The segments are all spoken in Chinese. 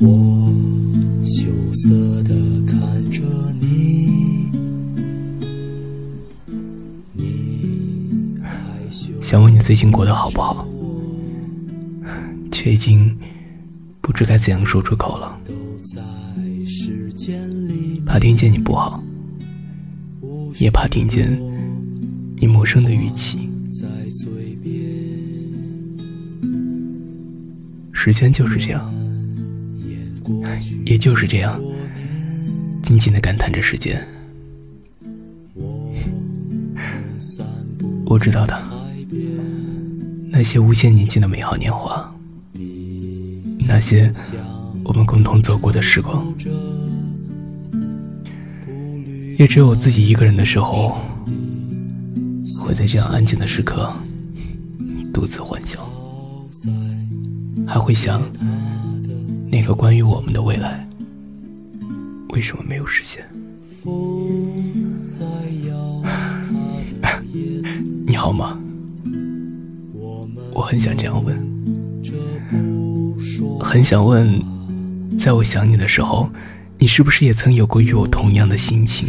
我羞涩的看着你，你害羞想问你最近过得好不好，却已经不知该怎样说出口了，怕听见你不好，也怕听见你陌生的语气。时间就是这样，也就是这样，静静的感叹着时间。我知道的，那些无限宁静的美好年华，那些我们共同走过的时光，也只有我自己一个人的时候，会在这样安静的时刻独自欢笑，还会想那个关于我们的未来，为什么没有实现？你好吗？我很想这样问，很想问，在我想你的时候，你是不是也曾有过与我同样的心情？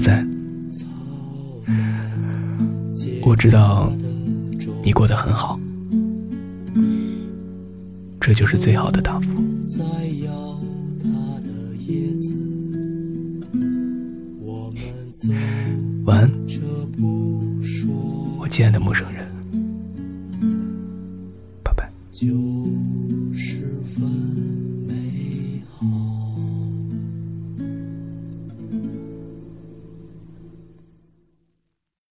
在我知道你过得很好，这就是最好的答复。晚安，我亲爱的陌生人。拜拜。